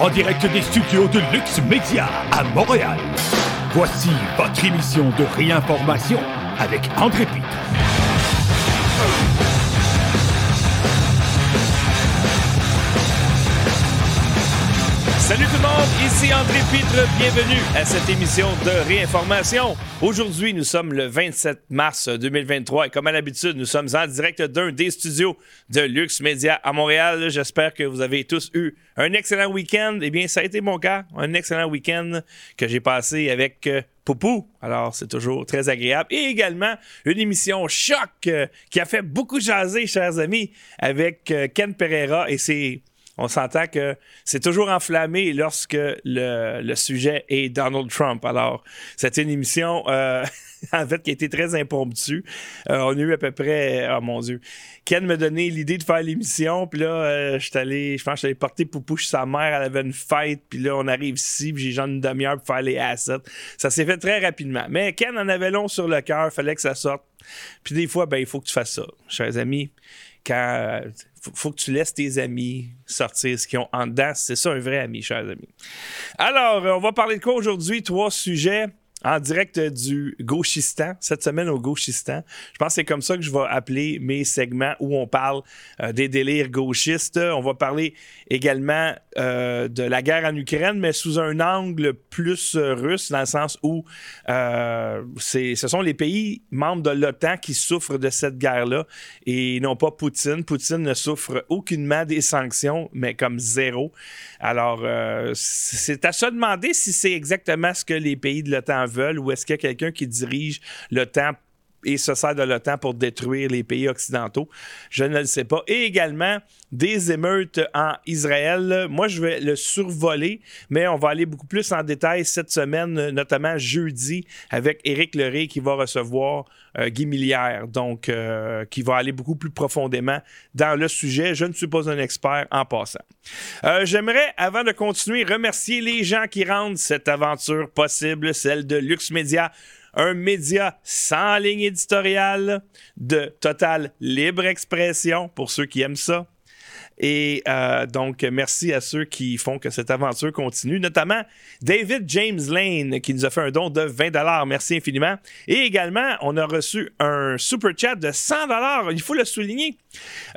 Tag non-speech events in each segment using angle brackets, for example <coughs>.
en direct des studios de Lux Media à Montréal. Voici votre émission de réinformation avec André Pitre. Salut tout le monde, ici André Pitre, bienvenue à cette émission de réinformation. Aujourd'hui, nous sommes le 27 mars 2023 et comme à l'habitude, nous sommes en direct d'un des studios de Lux Media à Montréal. J'espère que vous avez tous eu un excellent week-end. Eh bien, ça a été mon cas, un excellent week-end que j'ai passé avec euh, Poupou. Alors, c'est toujours très agréable. Et également, une émission choc euh, qui a fait beaucoup jaser, chers amis, avec euh, Ken Pereira et ses on s'entend que c'est toujours enflammé lorsque le, sujet est Donald Trump. Alors, c'était une émission, euh, <laughs> en fait, qui a été très impromptue. Euh, on a eu à peu près, oh mon Dieu, Ken m'a donné l'idée de faire l'émission, puis là, euh, je allé, je pense que allé porter Poupou chez sa mère, elle avait une fête, puis là, on arrive ici, puis j'ai genre une demi-heure pour faire les assets. Ça s'est fait très rapidement. Mais Ken en avait long sur le cœur, fallait que ça sorte. Puis des fois, ben, il faut que tu fasses ça, chers amis. Quand faut, que tu laisses tes amis sortir ce qu'ils ont en dedans. C'est ça un vrai ami, chers amis. Alors, on va parler de quoi aujourd'hui? Trois sujets en direct du Gauchistan, cette semaine au Gauchistan. Je pense que c'est comme ça que je vais appeler mes segments où on parle euh, des délires gauchistes. On va parler également euh, de la guerre en Ukraine, mais sous un angle plus euh, russe, dans le sens où ce sont les pays membres de l'OTAN qui souffrent de cette guerre-là et non pas Poutine. Poutine ne souffre aucunement des sanctions, mais comme zéro. Alors, c'est à se demander si c'est exactement ce que les pays de l'OTAN ou est-ce qu'il y a quelqu'un qui dirige l'OTAN et se sert de l'OTAN pour détruire les pays occidentaux. Je ne le sais pas. Et également des émeutes en Israël. Moi, je vais le survoler, mais on va aller beaucoup plus en détail cette semaine, notamment jeudi, avec Éric Leray qui va recevoir euh, Guy Millière, donc euh, qui va aller beaucoup plus profondément dans le sujet. Je ne suis pas un expert en passant. Euh, j'aimerais, avant de continuer, remercier les gens qui rendent cette aventure possible, celle de Lux Media un média sans ligne éditoriale, de totale libre expression pour ceux qui aiment ça. Et euh, donc, merci à ceux qui font que cette aventure continue, notamment David James Lane qui nous a fait un don de 20 Merci infiniment. Et également, on a reçu un super chat de 100 Il faut le souligner.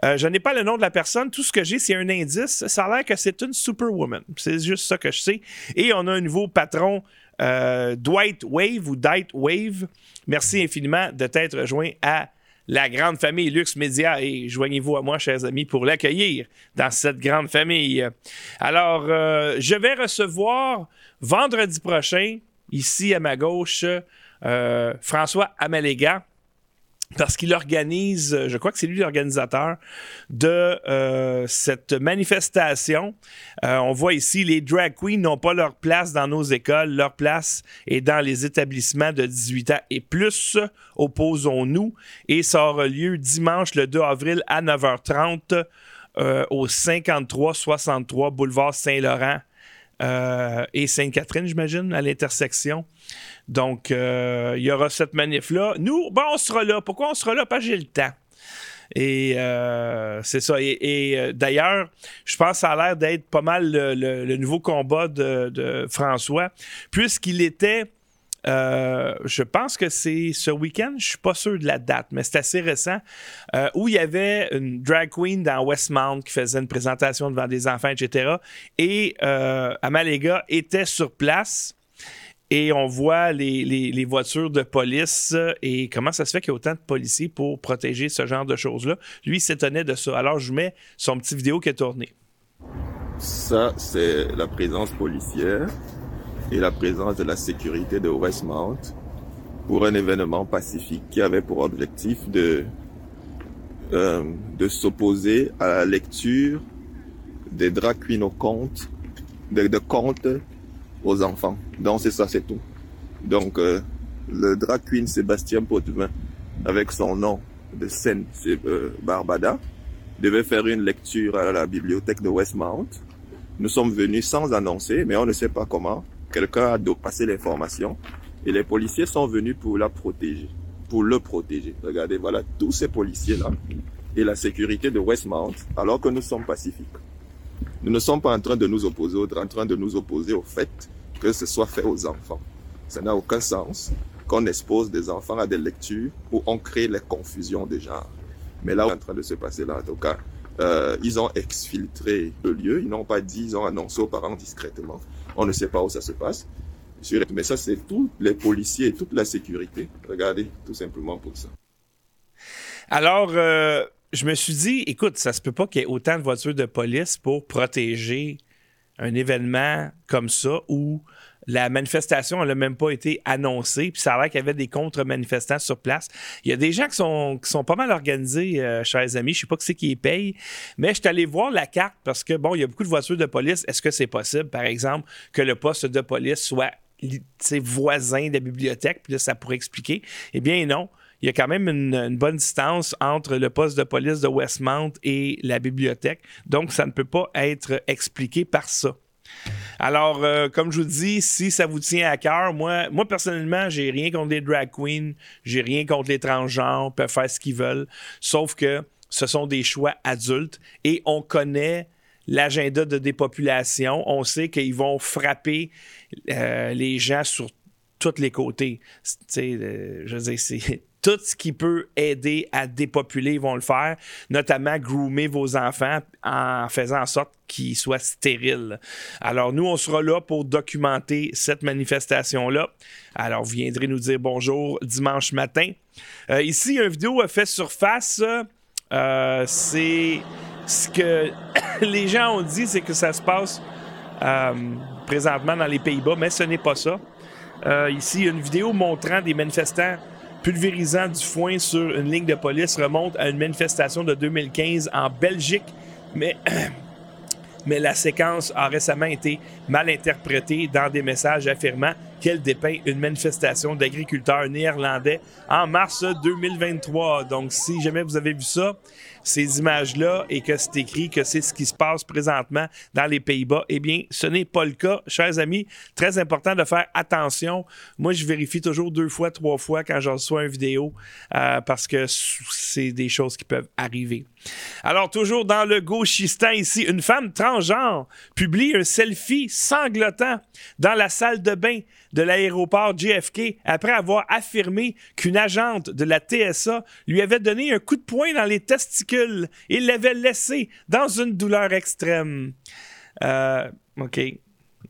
Euh, je n'ai pas le nom de la personne. Tout ce que j'ai, c'est un indice. Ça a l'air que c'est une superwoman. C'est juste ça que je sais. Et on a un nouveau patron euh, Dwight Wave ou Dight Wave, merci infiniment de t'être joint à la grande famille Lux Media et joignez-vous à moi, chers amis, pour l'accueillir dans cette grande famille. Alors, euh, je vais recevoir vendredi prochain, ici à ma gauche, euh, François Amaléga parce qu'il organise, je crois que c'est lui l'organisateur de euh, cette manifestation. Euh, on voit ici, les drag queens n'ont pas leur place dans nos écoles, leur place est dans les établissements de 18 ans et plus. Opposons-nous. Et ça aura lieu dimanche le 2 avril à 9h30 euh, au 53-63 boulevard Saint-Laurent et Sainte-Catherine, j'imagine, à l'intersection. Donc, euh, il y aura cette manif-là. Nous, bon, on sera là. Pourquoi on sera là? Parce que j'ai le temps. Et euh, c'est ça. Et, euh, d'ailleurs, je pense que ça a l'air d'être pas mal le, nouveau combat de, François, puisqu'il était. Je pense que c'est ce week-end, je suis pas sûr de la date, mais c'est assez récent, où il y avait une drag queen dans Westmount qui faisait une présentation devant des enfants, etc. Et Amalega était sur place et on voit les, voitures de police et comment ça se fait qu'il y a autant de policiers pour protéger ce genre de choses-là. Lui, s'étonnait de ça. Alors, je mets son petit vidéo qui est tourné. Ça, c'est la présence policière et la présence de la sécurité de Westmount pour un événement pacifique qui avait pour objectif de, euh, de s'opposer à la lecture des drag queens au conte, de, de contes aux enfants. Donc c'est ça, c'est tout. Donc euh, le drag Sébastien Potvin, avec son nom de scène, euh, Barbada, devait faire une lecture à la bibliothèque de Westmount. Nous sommes venus sans annoncer, mais on ne sait pas comment. Quelqu'un a passé l'information et les policiers sont venus pour la protéger, pour le protéger. Regardez, voilà tous ces policiers-là et la sécurité de Westmount, alors que nous sommes pacifiques. Nous ne sommes pas en train de nous opposer, en train de nous opposer au fait que ce soit fait aux enfants. Ça n'a aucun sens qu'on expose des enfants à des lectures où on crée les confusions des genres. Mais là, en train de se passer là, en tout cas, euh, ils ont exfiltré le lieu, ils n'ont pas dit, ils ont annoncé aux parents discrètement. On ne sait pas où ça se passe. Mais ça, c'est tous les policiers et toute la sécurité. Regardez, tout simplement pour ça. Alors, euh, je me suis dit, écoute, ça se peut pas qu'il y ait autant de voitures de police pour protéger un événement comme ça où la manifestation n'a même pas été annoncée, puis ça a l'air qu'il y avait des contre-manifestants sur place. Il y a des gens qui sont, pas mal organisés, euh, chers amis. Je sais pas qui c'est qui les paye, mais je suis allé voir la carte parce que, bon, il y a beaucoup de voitures de police. Est-ce que c'est possible, par exemple, que le poste de police soit voisin de la bibliothèque? Puis là, ça pourrait expliquer. Eh bien, non il y a quand même une, bonne distance entre le poste de police de Westmount et la bibliothèque. Donc, ça ne peut pas être expliqué par ça. Alors, euh, comme je vous dis, si ça vous tient à cœur, moi, moi personnellement, j'ai rien contre les drag queens, j'ai rien contre les transgenres, peuvent faire ce qu'ils veulent, sauf que ce sont des choix adultes et on connaît l'agenda de dépopulation. On sait qu'ils vont frapper euh, les gens sur tous les côtés. Euh, je veux dire, c'est tout ce qui peut aider à dépopuler, ils vont le faire, notamment groomer vos enfants en faisant en sorte qu'ils soient stériles. Alors, nous, on sera là pour documenter cette manifestation-là. Alors, vous viendrez nous dire bonjour dimanche matin. Euh, ici, une vidéo a fait surface. Euh, c'est ce que <coughs> les gens ont dit, c'est que ça se passe euh, présentement dans les Pays-Bas, mais ce n'est pas ça. ici, une vidéo montrant des manifestants pulvérisant du foin sur une ligne de police remonte à une manifestation de 2015 en Belgique, <clears throat> mais, la séquence a récemment été mal interprétée dans des messages affirmant qu'elle dépeint une manifestation d'agriculteurs néerlandais en mars 2023. Donc, si jamais vous avez vu ça, ces images-là et que c'est écrit que c'est ce qui se passe présentement dans les Pays-Bas, eh bien, ce n'est pas le cas, chers amis. Très important de faire attention. Moi, je vérifie toujours deux fois, trois fois quand j'en reçois une vidéo euh, parce que c'est des choses qui peuvent arriver. Alors, toujours dans le gauchistan ici, une femme transgenre publie un selfie sanglotant dans la salle de bain de l'aéroport JFK après avoir affirmé qu'une agente de la TSA lui avait donné un coup de poing dans les testicules et l'avait laissé dans une douleur extrême. Euh, OK.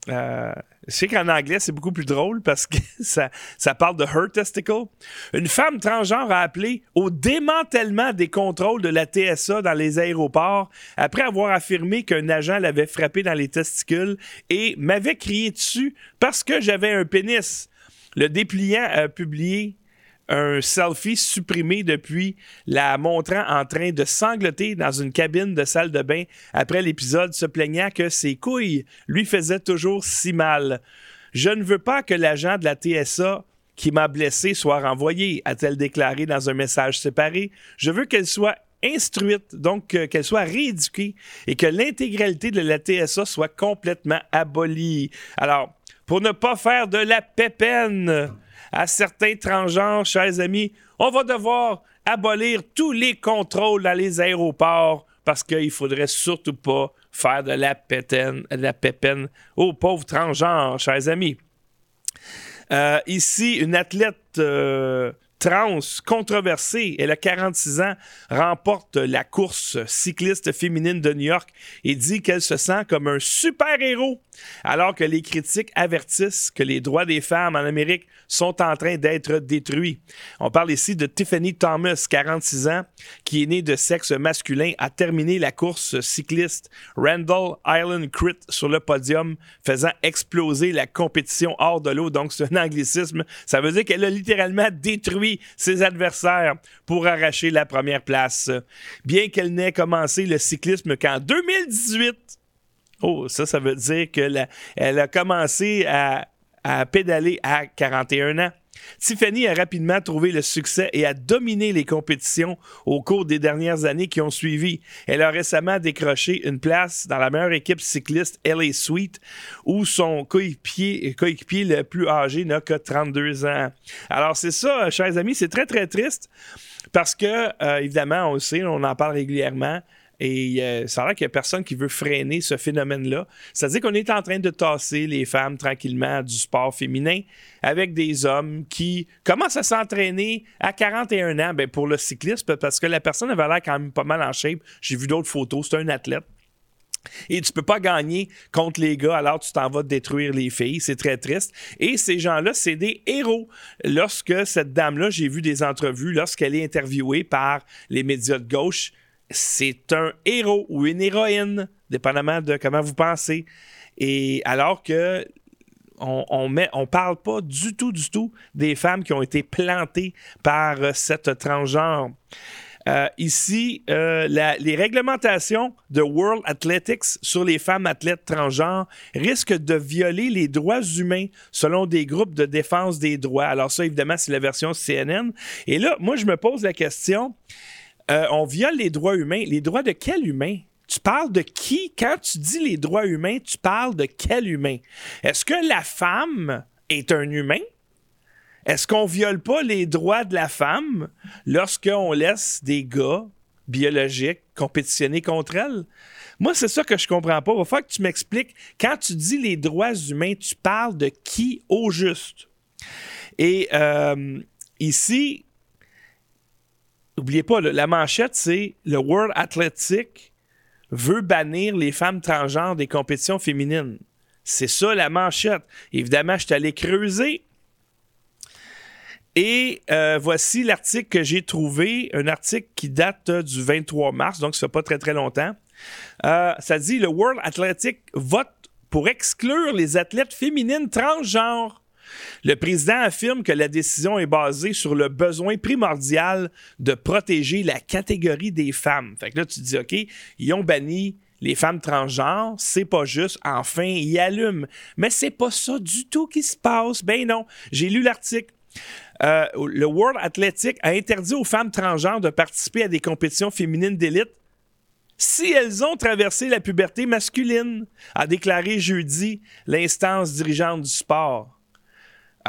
Euh, je sais qu'en anglais, c'est beaucoup plus drôle parce que <laughs> ça, parle de her testicle. Une femme transgenre a appelé au démantèlement des contrôles de la TSA dans les aéroports après avoir affirmé qu'un agent l'avait frappé dans les testicules et m'avait crié dessus parce que j'avais un pénis. Le dépliant a publié un selfie supprimé depuis, la montrant en train de sangloter dans une cabine de salle de bain après l'épisode, se plaignant que ses couilles lui faisaient toujours si mal. Je ne veux pas que l'agent de la TSA qui m'a blessé soit renvoyé, a-t-elle déclaré dans un message séparé. Je veux qu'elle soit instruite, donc qu'elle soit rééduquée et que l'intégralité de la TSA soit complètement abolie. Alors, pour ne pas faire de la pépène, à certains transgenres, chers amis, on va devoir abolir tous les contrôles dans les aéroports parce qu'il faudrait surtout pas faire de la, pétaine, la pépène aux pauvres transgenres, chers amis. Euh, ici, une athlète euh, trans controversée. Elle a 46 ans, remporte la course cycliste féminine de New York et dit qu'elle se sent comme un super-héros, alors que les critiques avertissent que les droits des femmes en Amérique sont en train d'être détruits. On parle ici de Tiffany Thomas, 46 ans, qui est née de sexe masculin, a terminé la course cycliste Randall Island Crit sur le podium, faisant exploser la compétition hors de l'eau. Donc, c'est un anglicisme. Ça veut dire qu'elle a littéralement détruit ses adversaires pour arracher la première place. Bien qu'elle n'ait commencé le cyclisme qu'en 2018, oh, ça, ça veut dire qu'elle elle a commencé à, à pédaler à 41 ans. Tiffany a rapidement trouvé le succès et a dominé les compétitions au cours des dernières années qui ont suivi. Elle a récemment décroché une place dans la meilleure équipe cycliste LA Suite où son coéquipier, le plus âgé n'a que 32 ans. Alors c'est ça, chers amis, c'est très très triste parce que, euh, évidemment, on le sait, on en parle régulièrement, Et euh, ça a l'air qu'il n'y a personne qui veut freiner ce phénomène-là. C'est-à-dire qu'on est en train de tasser les femmes tranquillement du sport féminin avec des hommes qui commencent à s'entraîner à 41 ans ben, pour le cyclisme parce que la personne avait l'air quand même pas mal en shape. J'ai vu d'autres photos. C'est un athlète. Et tu peux pas gagner contre les gars alors tu t'en vas détruire les filles. C'est très triste. Et ces gens-là, c'est des héros. Lorsque cette dame-là, j'ai vu des entrevues, lorsqu'elle est interviewée par les médias de gauche, c'est un héros ou une héroïne, dépendamment de comment vous pensez. Et alors que on, parle pas du tout, du tout des femmes qui ont été plantées par cette transgenre. Euh, ici, euh, les réglementations de World Athletics sur les femmes athlètes transgenres risquent de violer les droits humains selon des groupes de défense des droits. Alors ça, évidemment, c'est la version CNN. Et là, moi, je me pose la question, euh, on viole les droits humains. Les droits de quel humain? Tu parles de qui? Quand tu dis les droits humains, tu parles de quel humain? Est-ce que la femme est un humain? Est-ce qu'on viole pas les droits de la femme lorsqu'on laisse des gars biologiques compétitionner contre elle? Moi, c'est ça que je comprends pas. Il va falloir que tu m'expliques. Quand tu dis les droits humains, tu parles de qui au juste? Et euh, ici, N'oubliez pas, la manchette, c'est le World Athletic veut bannir les femmes transgenres des compétitions féminines. C'est ça la manchette. Évidemment, je suis allé creuser. Et euh, voici l'article que j'ai trouvé, un article qui date du 23 mars, donc ça fait pas très très longtemps. Euh, ça dit le World Athletic vote pour exclure les athlètes féminines transgenres le président affirme que la décision est basée sur le besoin primordial de protéger la catégorie des femmes. Fait que là, tu dis, OK, ils ont banni les femmes transgenres, c'est pas juste, enfin, ils allument. Mais c'est pas ça du tout qui se passe. Ben non, j'ai lu l'article. Euh, le World Athletic a interdit aux femmes transgenres de participer à des compétitions féminines d'élite si elles ont traversé la puberté masculine, a déclaré jeudi l'instance dirigeante du sport.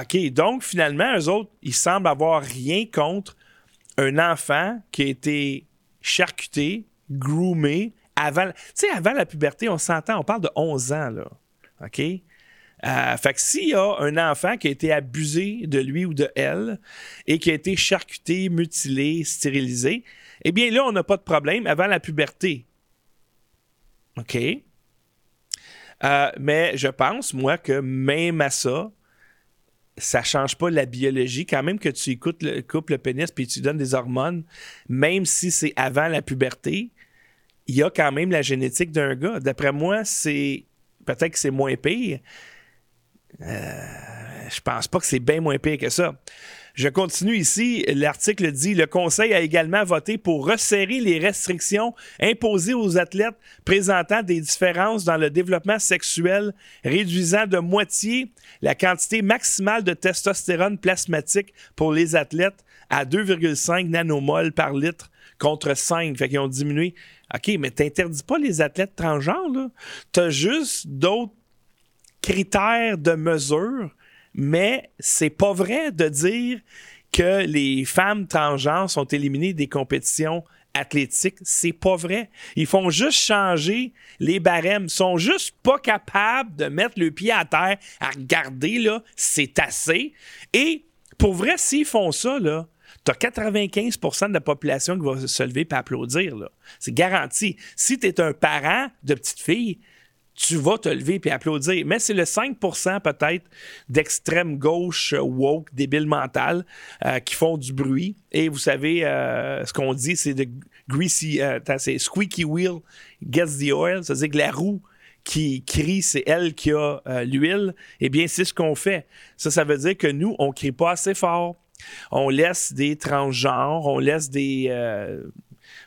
OK, donc finalement, eux autres, ils semblent avoir rien contre un enfant qui a été charcuté, groomé, avant, avant la puberté, on s'entend, on parle de 11 ans, là. OK? Euh, fait que s'il y a un enfant qui a été abusé de lui ou de elle et qui a été charcuté, mutilé, stérilisé, eh bien là, on n'a pas de problème avant la puberté. OK? Euh, mais je pense, moi, que même à ça, ça change pas la biologie. Quand même que tu écoutes le, coupes le pénis puis tu donnes des hormones, même si c'est avant la puberté, il y a quand même la génétique d'un gars. D'après moi, c'est peut-être que c'est moins pire. Euh, je pense pas que c'est bien moins pire que ça. Je continue ici. L'article dit le Conseil a également voté pour resserrer les restrictions imposées aux athlètes présentant des différences dans le développement sexuel, réduisant de moitié la quantité maximale de testostérone plasmatique pour les athlètes à 2,5 nanomoles par litre contre 5. Fait qu'ils ont diminué. OK, mais t'interdis pas les athlètes transgenres, là. T'as juste d'autres critères de mesure mais c'est pas vrai de dire que les femmes transgenres sont éliminées des compétitions athlétiques. C'est pas vrai. Ils font juste changer les barèmes. Ils sont juste pas capables de mettre le pied à terre à regarder, là, c'est assez. Et pour vrai, s'ils font ça, là, tu as 95% de la population qui va se lever et applaudir. C'est garanti. Si tu es un parent de petite fille, tu vas te lever et applaudir. Mais c'est le 5% peut-être d'extrême gauche euh, woke, débile mental, euh, qui font du bruit. Et vous savez, euh, ce qu'on dit, c'est de greasy, c'est squeaky wheel gets the oil. C'est-à-dire que la roue qui crie, c'est elle qui a l'huile. Eh bien, c'est ce qu'on fait. Ça, ça veut dire que nous, on crie pas assez fort. On laisse des transgenres, on laisse des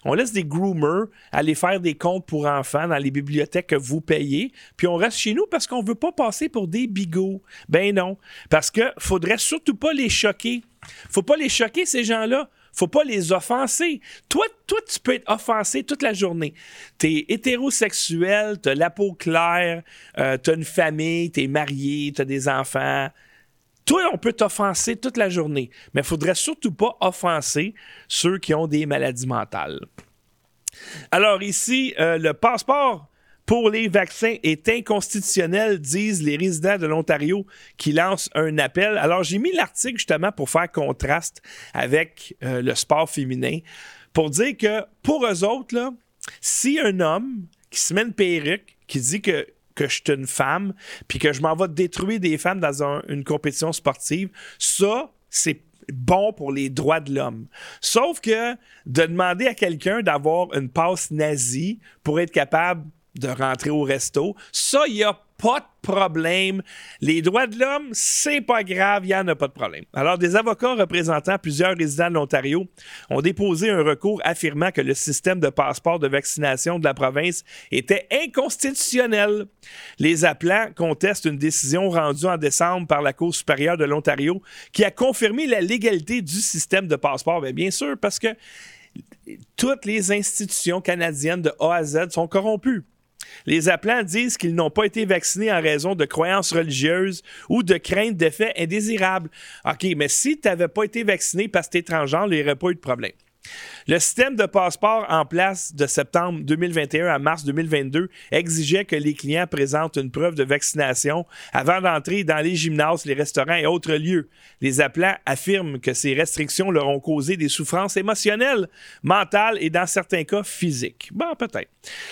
on laisse des groomers aller faire des comptes pour enfants dans les bibliothèques que vous payez, puis on reste chez nous parce qu'on veut pas passer pour des bigots. Ben non, parce que faudrait surtout pas les choquer. Faut pas les choquer ces gens-là. Faut pas les offenser. Toi, toi, tu peux être offensé toute la journée. T'es hétérosexuel, t'as la peau claire, euh, t'as une famille, t'es marié, t'as des enfants. Toi, on peut t'offenser toute la journée, mais il faudrait surtout pas offenser ceux qui ont des maladies mentales. Alors ici, euh, le passeport pour les vaccins est inconstitutionnel, disent les résidents de l'Ontario qui lancent un appel. Alors j'ai mis l'article justement pour faire contraste avec euh, le sport féminin, pour dire que pour eux autres, là, si un homme qui se met une perruque, qui dit que que je suis une femme, puis que je m'en vais détruire des femmes dans une compétition sportive, ça, c'est bon pour les droits de l'homme. Sauf que de demander à quelqu'un d'avoir une passe nazie pour être capable de rentrer au resto, ça, il y a pas de problème. Les droits de l'homme, c'est pas grave, il n'y en a pas de problème. Alors, des avocats représentant plusieurs résidents de l'Ontario ont déposé un recours affirmant que le système de passeport de vaccination de la province était inconstitutionnel. Les appelants contestent une décision rendue en décembre par la Cour supérieure de l'Ontario qui a confirmé la légalité du système de passeport. Bien, bien sûr, parce que toutes les institutions canadiennes de A à Z sont corrompues. Les appelants disent qu'ils n'ont pas été vaccinés en raison de croyances religieuses ou de craintes d'effets indésirables. OK, mais si tu n'avais pas été vacciné parce que tu es étranger, il n'y aurait pas eu de problème. Le système de passeport en place de septembre 2021 à mars 2022 exigeait que les clients présentent une preuve de vaccination avant d'entrer dans les gymnases, les restaurants et autres lieux. Les appelants affirment que ces restrictions leur ont causé des souffrances émotionnelles, mentales et dans certains cas physiques. Bon, peut-être.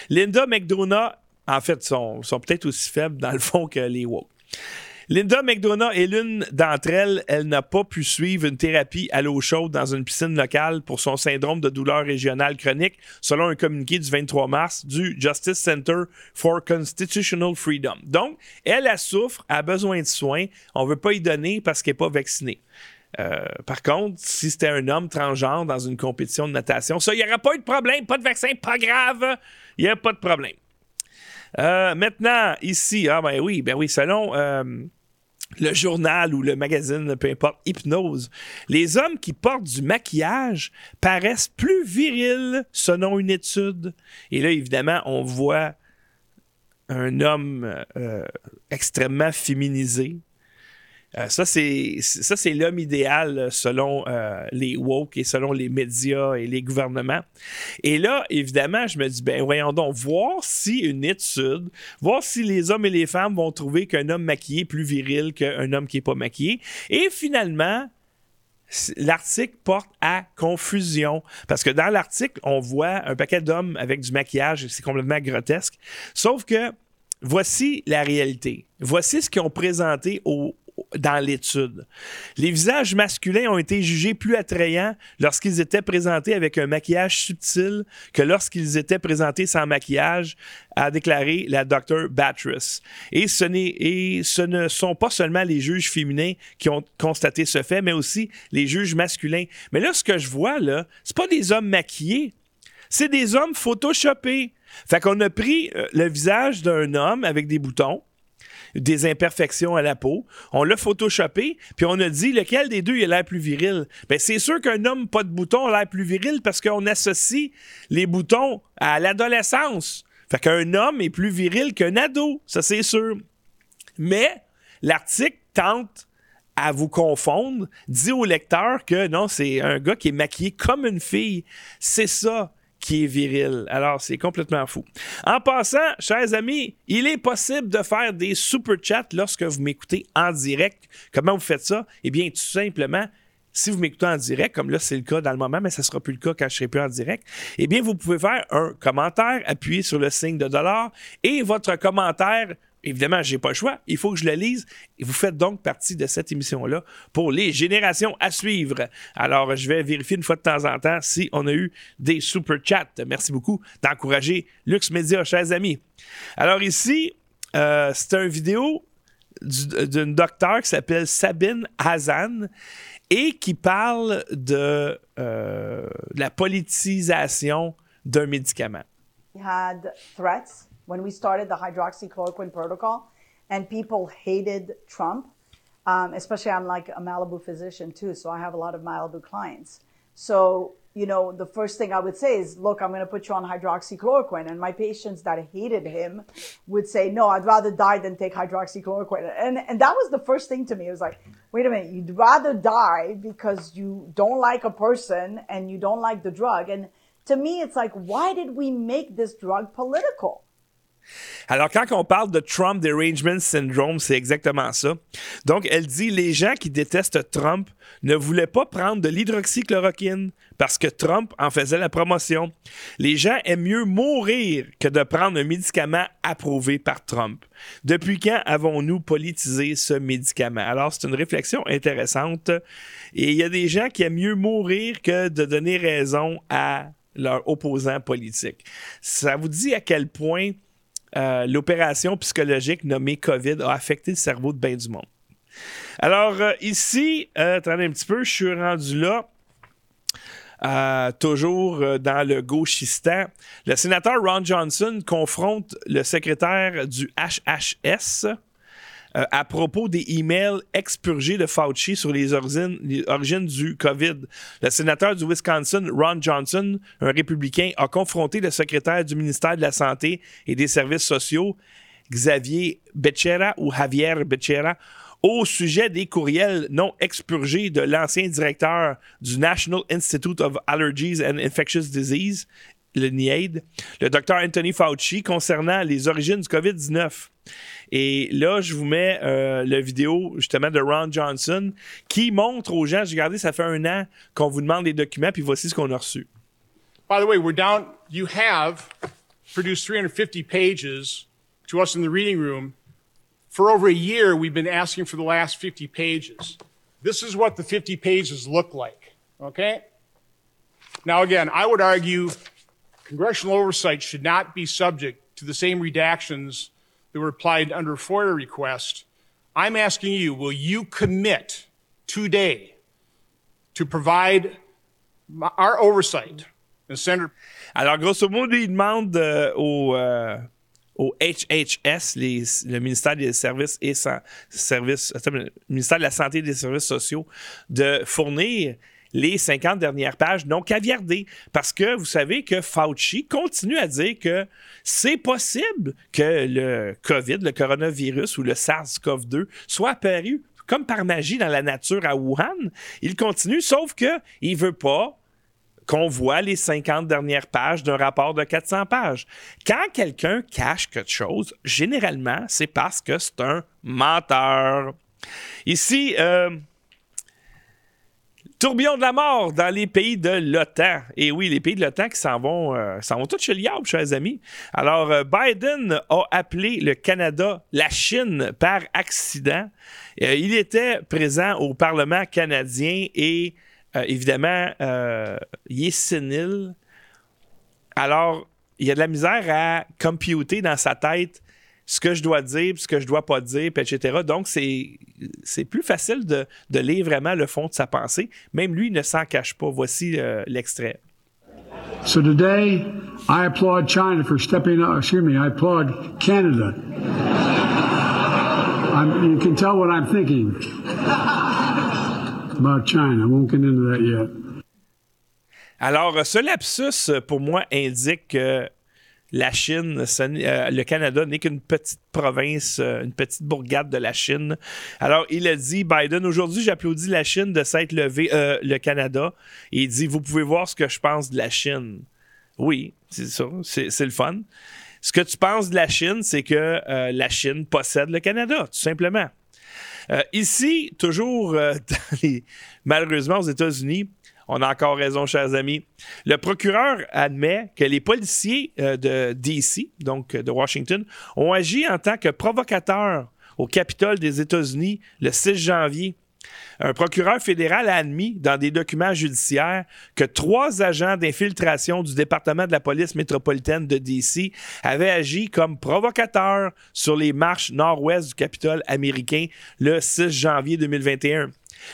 Linda McDonough, en fait, sont, sont peut-être aussi faibles dans le fond que les woke. Linda McDonough est l'une d'entre elles. Elle n'a pas pu suivre une thérapie à l'eau chaude dans une piscine locale pour son syndrome de douleur régionale chronique, selon un communiqué du 23 mars du Justice Center for Constitutional Freedom. Donc, elle, a souffre, a besoin de soins. On ne veut pas y donner parce qu'elle n'est pas vaccinée. Euh, par contre, si c'était un homme transgenre dans une compétition de natation, ça, il n'y aurait pas eu de problème, pas de vaccin, pas grave, il n'y a pas de problème. Euh, maintenant, ici, ah ben oui, ben oui, selon euh, le journal ou le magazine, peu importe, Hypnose, les hommes qui portent du maquillage paraissent plus virils selon une étude. Et là, évidemment, on voit un homme euh, extrêmement féminisé, euh, ça, c'est ça, c'est l'homme idéal euh, selon euh, les woke et selon les médias et les gouvernements. Et là, évidemment, je me dis, ben voyons donc, voir si une étude, voir si les hommes et les femmes vont trouver qu'un homme maquillé est plus viril qu'un homme qui n'est pas maquillé. Et finalement, l'article porte à confusion. Parce que dans l'article, on voit un paquet d'hommes avec du maquillage, c'est complètement grotesque. Sauf que voici la réalité. Voici ce qu'ils ont présenté au, dans l'étude. Les visages masculins ont été jugés plus attrayants lorsqu'ils étaient présentés avec un maquillage subtil que lorsqu'ils étaient présentés sans maquillage, a déclaré la Dr. Batress. Et ce, et ne sont pas seulement les juges féminins qui ont constaté ce fait, mais aussi les juges masculins. Mais là, ce que je vois, là, c'est pas des hommes maquillés, c'est des hommes photoshopés. Fait qu'on a pris euh, le visage d'un homme avec des boutons, des imperfections à la peau. On l'a photoshopé, puis on a dit lequel des deux il a l'air plus viril? Ben, c'est sûr qu'un homme pas de boutons a l'air plus viril parce qu'on associe les boutons à l'adolescence. Fait qu'un homme est plus viril qu'un ado, ça c'est sûr. Mais l'article tente à vous confondre, dit au lecteur que non, c'est un gars qui est maquillé comme une fille. C'est ça qui est viril. Alors, c'est complètement fou. En passant, chers amis, il est possible de faire des super chats lorsque vous m'écoutez en direct. Comment vous faites ça? Eh bien, tout simplement, si vous m'écoutez en direct, comme là c'est le cas dans le moment, mais ça ne sera plus le cas quand je serai plus en direct, eh bien, vous pouvez faire un commentaire, appuyer sur le signe de dollar et votre commentaire Évidemment, je n'ai pas le choix. Il faut que je le lise. Et vous faites donc partie de cette émission-là pour les générations à suivre. Alors, je vais vérifier une fois de temps en temps si on a eu des super chats. Merci beaucoup d'encourager Lux Media, chers amis. Alors ici, euh, c'est une vidéo d'une docteur qui s'appelle Sabine Hazan et qui parle de, euh, la politisation d'un médicament. Had threats when we started the hydroxychloroquine protocol, and people hated Trump. Um, especially, I'm like a Malibu physician too, so I have a lot of Malibu clients. So, you know, the first thing I would say is, look, I'm going to put you on hydroxychloroquine. And my patients that hated him would say, no, I'd rather die than take hydroxychloroquine. And, and that was the first thing to me. It was like, wait a minute, you'd rather die because you don't like a person and you don't like the drug. And to me, it's like, why did we make this drug political? Alors, quand on parle de Trump Derangement Syndrome, c'est exactement ça. Donc, elle dit les gens qui détestent Trump ne voulaient pas prendre de l'hydroxychloroquine parce que Trump en faisait la promotion. Les gens aiment mieux mourir que de prendre un médicament approuvé par Trump. Depuis quand avons-nous politisé ce médicament? Alors, c'est une réflexion intéressante. Et il y a des gens qui aiment mieux mourir que de donner raison à leur opposant politique. Ça vous dit à quel point euh, l'opération psychologique nommée COVID a affecté le cerveau de bien du monde. Alors, euh, ici, euh, attendez un petit peu, je suis rendu là. toujours dans le gauchistan. Le sénateur Ron Johnson confronte le secrétaire du HHS, euh, à propos des emails expurgés de Fauci sur les origines, du COVID. Le sénateur du Wisconsin, Ron Johnson, un républicain, a confronté le secrétaire du ministère de la Santé et des Services sociaux, Xavier Becerra ou Javier Becerra, au sujet des courriels non expurgés de l'ancien directeur du National Institute of Allergies and Infectious Disease, le NIAID, le docteur Anthony Fauci, concernant les origines du COVID-19. Et là, je vous mets euh, la vidéo justement de Ron Johnson qui montre aux gens, regardez, ça fait un an qu'on vous demande des documents, puis voici ce qu'on a reçu. By the way, we're down, you have produced 350 pages to us in the reading room. For over a year, we've been asking for the last 50 pages. This is what the 50 pages look like, okay? Now, again, I would argue congressional oversight should not be subject to the same redactions that were applied under FOIA request, I'm asking you, will you commit today to provide our oversight? And Senator... Alors, grosso modo, il demande euh, au, euh, au HHS, les, le ministère des Services et services, le ministère de la Santé et des Services sociaux, de fournir les 50 dernières pages non caviardées. Parce que vous savez que Fauci continue à dire que c'est possible que le COVID, le coronavirus ou le SARS-CoV-2 soit apparu comme par magie dans la nature à Wuhan. Il continue, sauf qu'il ne veut pas qu'on voit les 50 dernières pages d'un rapport de 400 pages. Quand quelqu'un cache quelque chose, généralement, c'est parce que c'est un menteur. Ici, euh, Tourbillon de la mort dans les pays de l'OTAN. Et oui, les pays de l'OTAN qui s'en vont, euh, s'en vont tous chez le chers amis. Alors, euh, Biden a appelé le Canada la Chine par accident. Euh, il était présent au Parlement canadien et évidemment, il est sénile. Alors, il y a de la misère à computer dans sa tête ce que je dois dire, ce que je dois pas dire, etc. Donc, c'est plus facile de, de, lire vraiment le fond de sa pensée. Même lui ne s'en cache pas. Voici euh, l'extrait. So today, I applaud China for stepping up. Excuse me, I applaud Canada. I'm, you can tell what I'm thinking about China. I won't get into that yet. Alors, ce lapsus, pour moi, indique que la Chine, euh, le Canada n'est qu'une petite province, euh, une petite bourgade de la Chine. Alors, il a dit, Biden, aujourd'hui, j'applaudis la Chine de s'être levé, euh, le Canada. Et il dit, vous pouvez voir ce que je pense de la Chine. Oui, c'est ça, c'est le fun. Ce que tu penses de la Chine, c'est que la Chine possède le Canada, tout simplement. ici, toujours, <laughs> malheureusement aux États-Unis, on a encore raison, chers amis. Le procureur admet que les policiers euh, de DC, donc de Washington, ont agi en tant que provocateurs au Capitole des États-Unis le 6 janvier. Un procureur fédéral a admis dans des documents judiciaires que trois agents d'infiltration du département de la police métropolitaine de DC avaient agi comme provocateurs sur les marches nord-ouest du Capitole américain le 6 janvier 2021.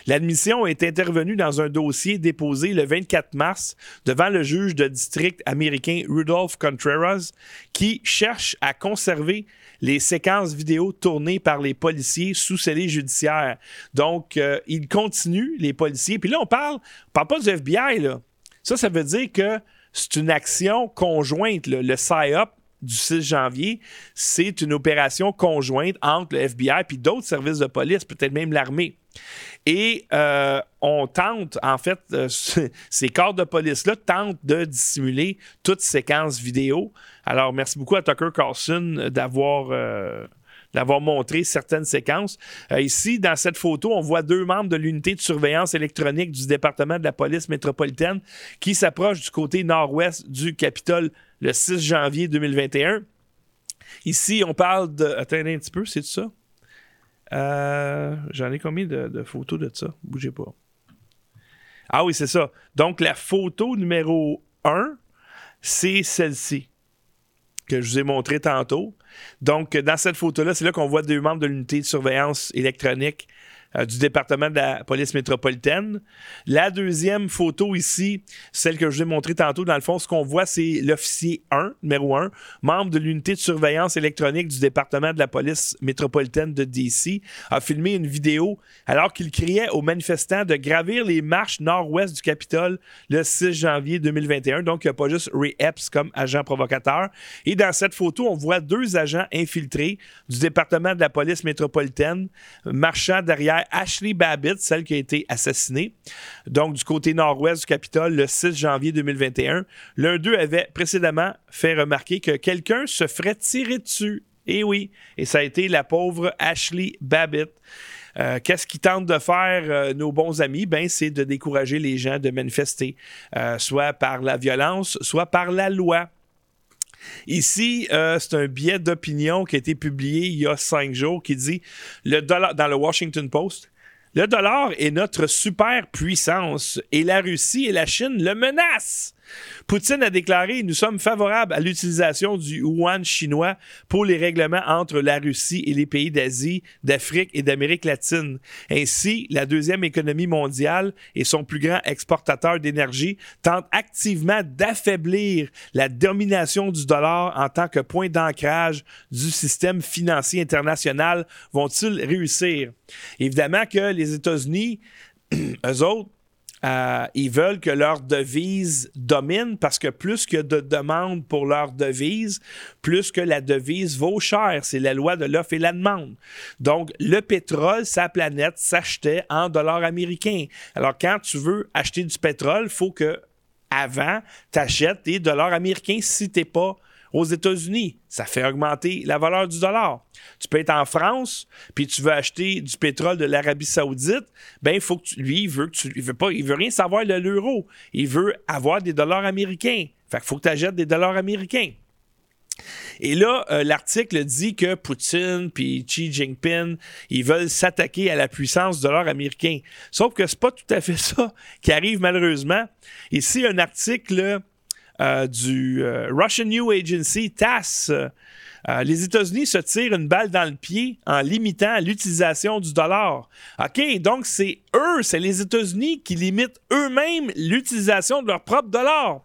L'admission est intervenue dans un dossier déposé le 24 mars devant le juge de district américain Rudolph Contreras qui cherche à conserver les séquences vidéo tournées par les policiers sous scellé judiciaire. Donc, euh, ils continuent, les policiers. Puis là, on parle, on parle pas du FBI, là. Ça, ça veut dire que c'est une action conjointe, le PSYOP du 6 janvier, c'est une opération conjointe entre le FBI et d'autres services de police, peut-être même l'armée. Et euh, on tente, en fait, euh, <laughs> ces corps de police-là tentent de dissimuler toute séquence vidéo. Alors, merci beaucoup à Tucker Carlson d'avoir euh, montré certaines séquences. Ici, dans cette photo, on voit deux membres de l'unité de surveillance électronique du département de la police métropolitaine qui s'approchent du côté nord-ouest du Capitole le 6 janvier 2021. Ici, on parle de... Attendez un petit peu, c'est ça? Euh, j'en ai combien de, photos de ça? Bougez pas. Ah oui, c'est ça. Donc, la photo numéro 1, c'est celle-ci que je vous ai montré tantôt. Donc, dans cette photo-là, c'est là qu'on voit deux membres de l'unité de surveillance électronique euh, du département de la police métropolitaine. La deuxième photo ici, celle que je vous ai montrée tantôt, dans le fond, ce qu'on voit, c'est l'officier 1, numéro 1, membre de l'unité de surveillance électronique du département de la police métropolitaine de DC, a filmé une vidéo alors qu'il criait aux manifestants de gravir les marches nord-ouest du Capitole le 6 janvier 2021. Donc, il n'y a pas juste Ray Epps comme agent provocateur. Et dans cette photo, on voit deux agents infiltrés du département de la police métropolitaine marchant derrière Ashley Babbitt, celle qui a été assassinée, donc du côté nord-ouest du Capitole le 6 janvier 2021. L'un d'eux avait précédemment fait remarquer que quelqu'un se ferait tirer dessus. Et oui, et ça a été la pauvre Ashley Babbitt. Euh, qu'est-ce qu'ils tentent de faire euh, nos bons amis? Ben, c'est de décourager les gens de manifester, euh, soit par la violence, soit par la loi. Ici, euh, c'est un billet d'opinion qui a été publié il y a cinq jours qui dit dans le Washington Post. Le dollar est notre superpuissance et la Russie et la Chine le menacent. Poutine a déclaré Nous sommes favorables à l'utilisation du yuan chinois pour les règlements entre la Russie et les pays d'Asie, d'Afrique et d'Amérique latine. Ainsi, la deuxième économie mondiale et son plus grand exportateur d'énergie tentent activement d'affaiblir la domination du dollar en tant que point d'ancrage du système financier international. Vont-ils réussir? Évidemment que les États-Unis, <clears throat> eux autres, euh, ils veulent que leur devise domine parce que plus a de demandes pour leur devise, plus que la devise vaut cher. C'est la loi de l'offre et la demande. Donc, le pétrole, sa planète, s'achetait en dollars américains. Alors, quand tu veux acheter du pétrole, il faut que avant, tu achètes des dollars américains si tu n'es pas aux États-Unis. Ça fait augmenter la valeur du dollar. Tu peux être en France, puis tu veux acheter du pétrole de l'Arabie Saoudite, ben il faut que lui, il veut que tu, il veut pas, il veut rien savoir de l'euro. Il veut avoir des dollars américains. Fait qu'il faut que tu achètes des dollars américains. Et là, euh, l'article dit que Poutine puis Xi Jinping, ils veulent s'attaquer à la puissance du dollar américain. Sauf que c'est pas tout à fait <laughs> ça qui arrive malheureusement. Ici, un article du euh, Russian New Agency, TASS. Euh, les États-Unis se tirent une balle dans le pied en limitant l'utilisation du dollar. OK, donc c'est eux, c'est les États-Unis qui limitent eux-mêmes l'utilisation de leur propre dollar.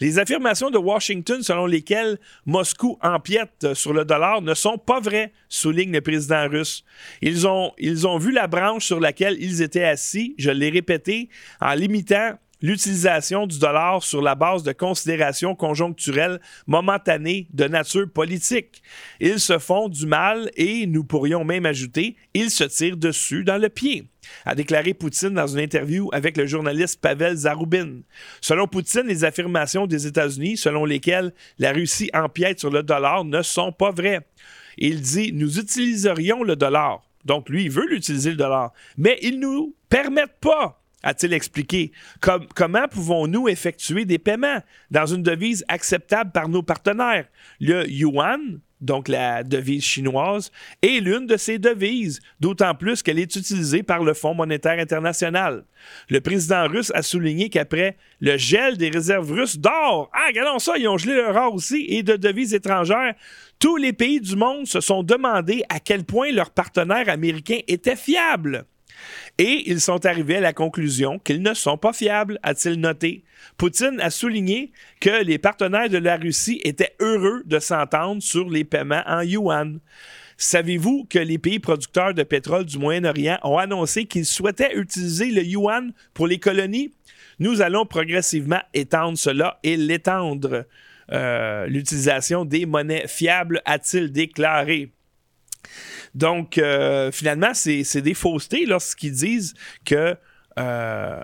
Les affirmations de Washington selon lesquelles Moscou empiète sur le dollar ne sont pas vraies, souligne le président russe. Ils ont, ils ont vu la branche sur laquelle ils étaient assis, je l'ai répété, en limitant l'utilisation du dollar sur la base de considérations conjoncturelles momentanées de nature politique. Ils se font du mal et, nous pourrions même ajouter, ils se tirent dessus dans le pied a déclaré Poutine dans une interview avec le journaliste Pavel Zaroubin. Selon Poutine, les affirmations des États-Unis selon lesquelles la Russie empiète sur le dollar ne sont pas vraies. Il dit Nous utiliserions le dollar. Donc, lui, il veut l'utiliser le dollar. Mais ils ne nous permettent pas a-t-il expliqué? comment pouvons-nous effectuer des paiements dans une devise acceptable par nos partenaires? Le yuan, donc la devise chinoise, est l'une de ces devises, d'autant plus qu'elle est utilisée par le Fonds monétaire international. Le président russe a souligné qu'après le gel des réserves russes d'or, ah, regardons ça, ils ont gelé leur or aussi, et de devises étrangères, tous les pays du monde se sont demandé à quel point leurs partenaires américains étaient fiables. Et ils sont arrivés à la conclusion qu'ils ne sont pas fiables, a-t-il noté. Poutine a souligné que les partenaires de la Russie étaient heureux de s'entendre sur les paiements en yuan. Savez-vous que les pays producteurs de pétrole du Moyen-Orient ont annoncé qu'ils souhaitaient utiliser le yuan pour les colonies? Nous allons progressivement étendre cela et l'étendre. euh, l'utilisation des monnaies fiables, a-t-il déclaré. Donc, euh, finalement, c'est des faussetés lorsqu'ils disent que euh,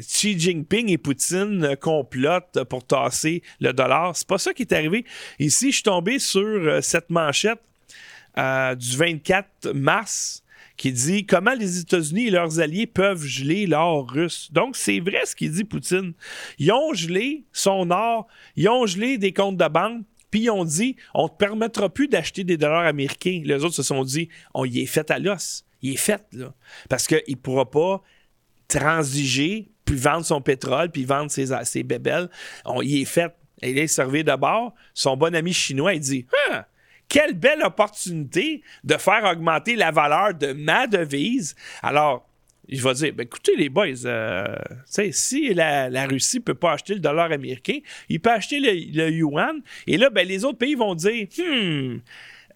Xi Jinping et Poutine complotent pour tasser le dollar. C'est pas ça qui est arrivé. Ici, je suis tombé sur cette manchette du 24 mars qui dit comment les États-Unis et leurs alliés peuvent geler l'or russe. Donc, c'est vrai ce qu'il dit Poutine. Ils ont gelé son or, ils ont gelé des comptes de banque, puis ils ont dit on ne te permettra plus d'acheter des dollars américains. Les autres se sont dit on y est fait à l'os. Il est fait, là. Parce qu'il ne pourra pas transiger, puis vendre son pétrole, puis vendre ses, ses bébelles. On y est fait. Il est servi d'abord. Son bon ami chinois, il dit ah, quelle belle opportunité de faire augmenter la valeur de ma devise. Alors, je vais dire, ben, écoutez les boys, euh, si la, Russie ne peut pas acheter le dollar américain, il peut acheter le, yuan. Et là, ben, les autres pays vont dire, hmm,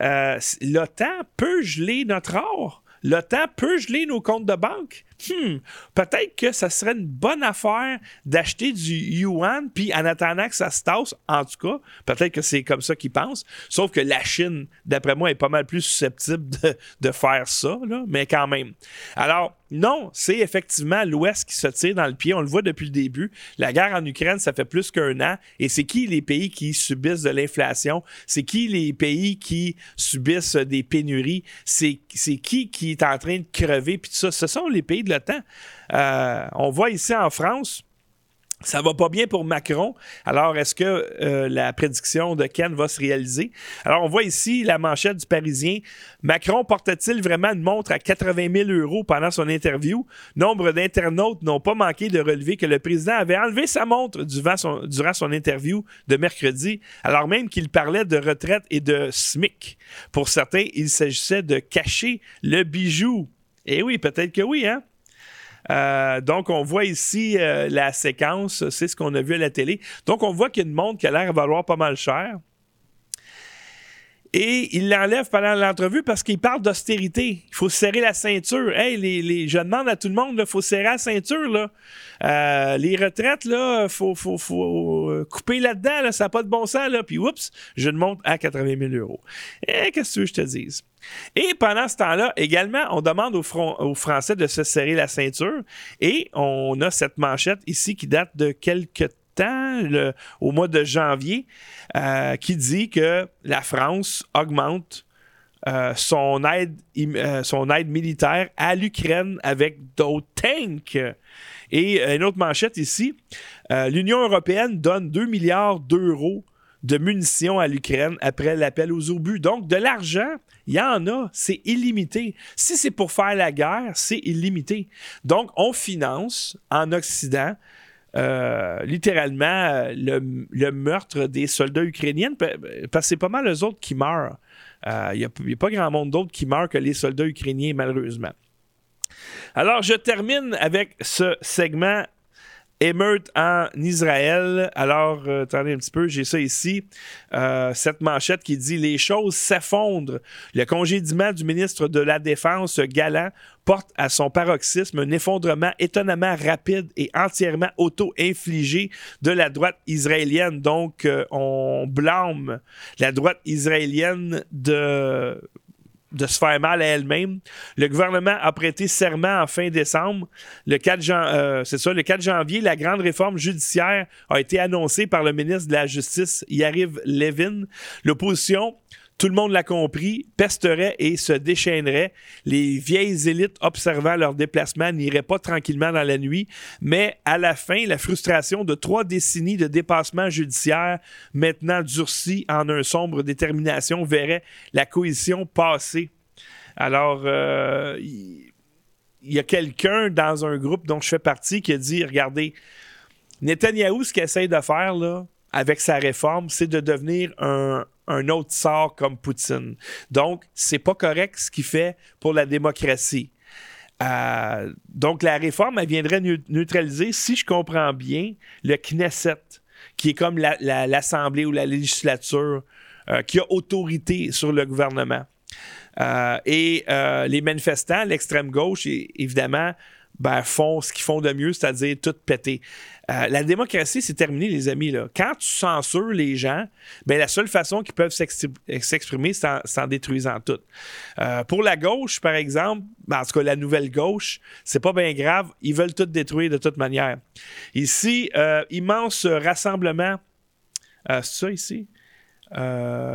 euh, l'OTAN peut geler notre or? L'OTAN peut geler nos comptes de banque? Hmm, peut-être que ça serait une bonne affaire d'acheter du yuan, puis en attendant que ça se tasse, en tout cas, peut-être que c'est comme ça qu'ils pensent. Sauf que la Chine, d'après moi, est pas mal plus susceptible de, de faire ça, là, mais quand même. Alors, non, c'est effectivement l'Ouest qui se tire dans le pied. On le voit depuis le début. La guerre en Ukraine, ça fait plus qu'un an. Et c'est qui les pays qui subissent de l'inflation? C'est qui les pays qui subissent des pénuries? C'est qui qui est en train de crever? Puis tout ça, ce sont les pays de l'OTAN. Euh, on voit ici en France, ça va pas bien pour Macron. Alors, est-ce que euh, la prédiction de Ken va se réaliser? Alors, on voit ici la manchette du Parisien. Macron porte-t-il vraiment une montre à 80 000 euros pendant son interview? Nombre d'internautes n'ont pas manqué de relever que le président avait enlevé sa montre durant son, durant son interview de mercredi, alors même qu'il parlait de retraite et de SMIC. Pour certains, il s'agissait de cacher le bijou. Eh oui, peut-être que oui, hein? Euh, donc, on voit ici euh, la séquence, c'est ce qu'on a vu à la télé. Donc, on voit qu'il y a une montre qui a l'air de valoir pas mal cher. Et il l'enlève pendant l'entrevue parce qu'il parle d'austérité. Il faut serrer la ceinture. Hey, les, je demande à tout le monde, il faut serrer la ceinture. Là. Euh, les retraites, il faut, faut, couper là-dedans. ça n'a pas de bon sens. Là. Puis, oups, je monte à 80 000 euros. Et qu'est-ce que tu veux que je te dise? Et pendant ce temps-là, également, on demande aux, Français de se serrer la ceinture et on a cette manchette ici qui date de quelques temps, au mois de janvier, euh, qui dit que la France augmente euh, son, aide, euh, son aide militaire à l'Ukraine avec d'autres tanks. Et une autre manchette ici, l'Union européenne donne 2 milliards d'euros de munitions à l'Ukraine après l'appel aux obus. Donc, de l'argent, il y en a, c'est illimité. Si c'est pour faire la guerre, c'est illimité. Donc, on finance en Occident euh, littéralement le, meurtre des soldats ukrainiens, parce que c'est pas mal les autres qui meurent. Il n'y a, a, pas grand monde d'autres qui meurent que les soldats ukrainiens, malheureusement. Alors, je termine avec ce segment émeute en Israël. Alors, euh, attendez un petit peu, j'ai ça ici. Euh, cette manchette qui dit Les choses s'effondrent. Le congédiement du ministre de la Défense, Galant, porte à son paroxysme un effondrement étonnamment rapide et entièrement auto-infligé de la droite israélienne. Donc, euh, on blâme la droite israélienne de de se faire mal à elle-même. Le gouvernement a prêté serment en fin décembre. Le 4 euh, le 4 janvier, la grande réforme judiciaire a été annoncée par le ministre de la Justice, Yariv Levin. L'opposition tout le monde l'a compris, pesterait et se déchaînerait. Les vieilles élites observant leur déplacement n'iraient pas tranquillement dans la nuit, mais à la fin, la frustration de trois décennies de dépassement judiciaire, maintenant durcie en un sombre détermination, verrait la cohésion passer. Alors, euh, il y, a quelqu'un dans un groupe dont je fais partie qui a dit, regardez, Netanyahou, ce qu'il essaie de faire, là, avec sa réforme, c'est de devenir un, autre sort comme Poutine. Donc, c'est pas correct ce qu'il fait pour la démocratie. Euh, donc, la réforme, elle viendrait neutraliser, si je comprends bien, le Knesset, qui est comme l'Assemblée ou la législature euh, qui a autorité sur le gouvernement. Euh, et les manifestants, l'extrême gauche, évidemment, ben, font ce qu'ils font de mieux, c'est-à-dire tout péter. Euh, la démocratie, c'est terminé, les amis. Là. Quand tu censures les gens, ben, la seule façon qu'ils peuvent s'exprimer, c'est en, détruisant tout. Euh, pour la gauche, par exemple, ben, en tout cas, la nouvelle gauche, c'est pas bien grave. Ils veulent tout détruire de toute manière. Ici, euh, immense rassemblement. c'est ça ici?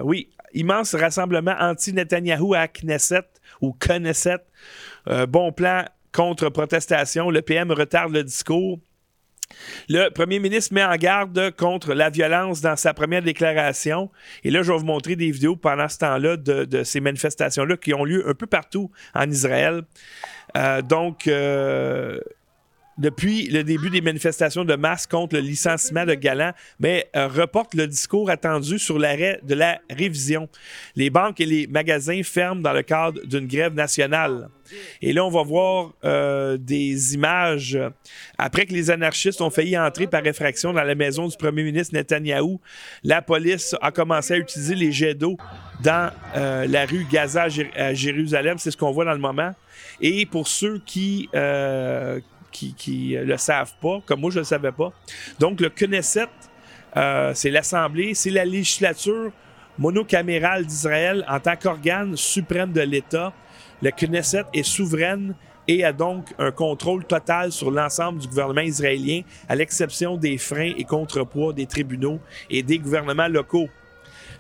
oui, immense rassemblement anti-Netanyahou à Knesset ou Knesset. bon plan contre-protestation. Le PM retarde le discours. Le premier ministre met en garde contre la violence dans sa première déclaration. Et là, je vais vous montrer des vidéos pendant ce temps-là de, ces manifestations-là qui ont lieu un peu partout en Israël. Euh, donc, euh, depuis le début des manifestations de masse contre le licenciement de Galant, mais euh, reporte le discours attendu sur l'arrêt de la révision. Les banques et les magasins ferment dans le cadre d'une grève nationale. Et là, on va voir euh, des images après que les anarchistes ont failli entrer par effraction dans la maison du premier ministre Netanyahou. La police a commencé à utiliser les jets d'eau dans euh, la rue Gaza à Jérusalem. C'est ce qu'on voit dans le moment. Et pour ceux qui, qui, le savent pas, comme moi je le savais pas. Donc le Knesset, euh, c'est l'Assemblée, c'est la législature monocamérale d'Israël en tant qu'organe suprême de l'État. Le Knesset est souveraine et a donc un contrôle total sur l'ensemble du gouvernement israélien, à l'exception des freins et contrepoids des tribunaux et des gouvernements locaux.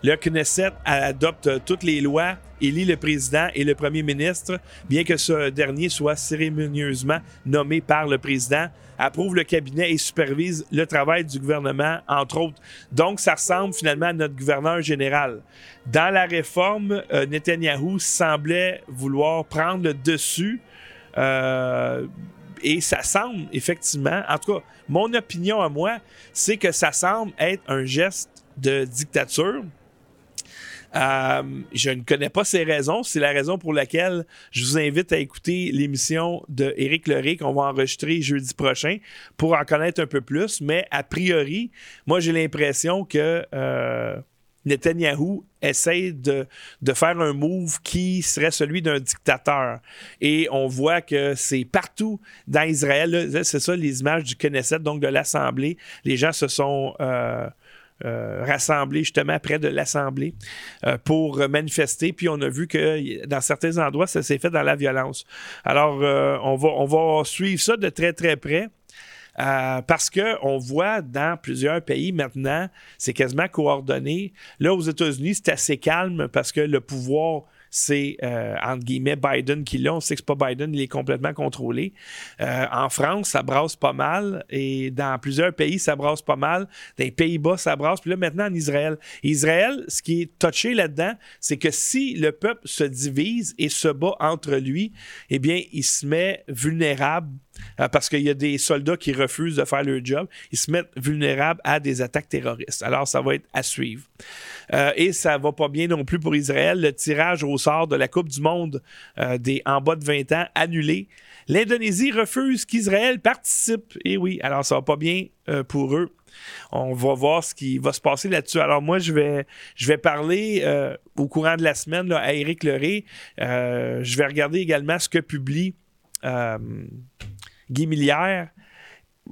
Le Knesset adopte toutes les lois, élit le président et le premier ministre, bien que ce dernier soit cérémonieusement nommé par le président, approuve le cabinet et supervise le travail du gouvernement, entre autres. Donc, ça ressemble finalement à notre gouverneur général. Dans la réforme, euh, Netanyahou semblait vouloir prendre le dessus. Euh, et ça semble effectivement, en tout cas, mon opinion à moi, c'est que ça semble être un geste de dictature. Euh, je ne connais pas ces raisons. C'est la raison pour laquelle je vous invite à écouter l'émission de Éric Leray qu'on va enregistrer jeudi prochain pour en connaître un peu plus. Mais a priori, moi, j'ai l'impression que euh, Netanyahou essaie de, de, faire un move qui serait celui d'un dictateur. Et on voit que c'est partout dans Israël. C'est ça les images du Knesset, donc de l'Assemblée. Les gens se sont... Euh, euh, rassemblés justement près de l'Assemblée euh, pour manifester. Puis on a vu que dans certains endroits, ça s'est fait dans la violence. Alors, euh, on, va, on va suivre ça de très, très près. parce qu'on voit dans plusieurs pays maintenant, c'est quasiment coordonné. Là, aux États-Unis, c'est assez calme parce que le pouvoir c'est euh, entre guillemets Biden qui l'a. On sait que pas Biden, il est complètement contrôlé. Euh, en France, ça brasse pas mal et dans plusieurs pays, ça brasse pas mal. Dans les Pays-Bas, ça brasse. Puis là, maintenant, en Israël. Israël, ce qui est touché là-dedans, c'est que si le peuple se divise et se bat entre lui, eh bien, il se met vulnérable parce qu'il y a des soldats qui refusent de faire leur job. Ils se mettent vulnérables à des attaques terroristes. Alors, ça va être à suivre. Euh, et ça va pas bien non plus pour Israël. Le tirage au sort de la Coupe du Monde euh, des en bas de 20 ans annulé. L'Indonésie refuse qu'Israël participe. Et oui, alors ça va pas bien pour eux. On va voir ce qui va se passer là-dessus. Alors moi, je vais, je vais parler au courant de la semaine à Éric Leray. je vais regarder également ce que publie Guy Millière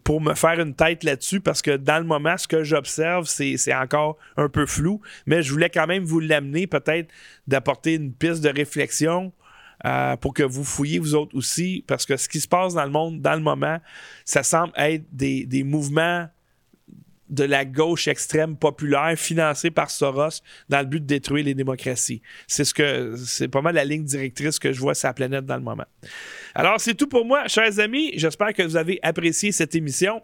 pour me faire une tête là-dessus parce que dans le moment, ce que j'observe, c'est encore un peu flou, mais je voulais quand même vous l'amener, peut-être d'apporter une piste de réflexion euh, pour que vous fouillez vous autres aussi, parce que ce qui se passe dans le monde, dans le moment, ça semble être des mouvements de la gauche extrême populaire financée par Soros dans le but de détruire les démocraties. C'est ce que c'est pas mal la ligne directrice que je vois sur la planète dans le moment. Alors c'est tout pour moi, chers amis. J'espère que vous avez apprécié cette émission.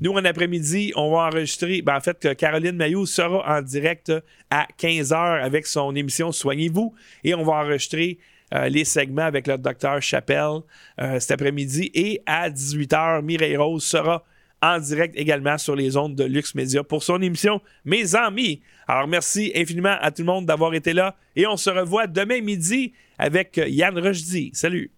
Nous en après-midi, on va enregistrer. Ben, en fait, Caroline Mayou sera en direct à 15h avec son émission Soignez-vous et on va enregistrer euh, les segments avec le docteur Chappelle euh, cet après-midi. Et à 18h, Mireille Rose sera en direct également sur les ondes de Lux Media pour son émission Mes Amis. Alors merci infiniment à tout le monde d'avoir été là et on se revoit demain midi avec Yann Rochdy. Salut!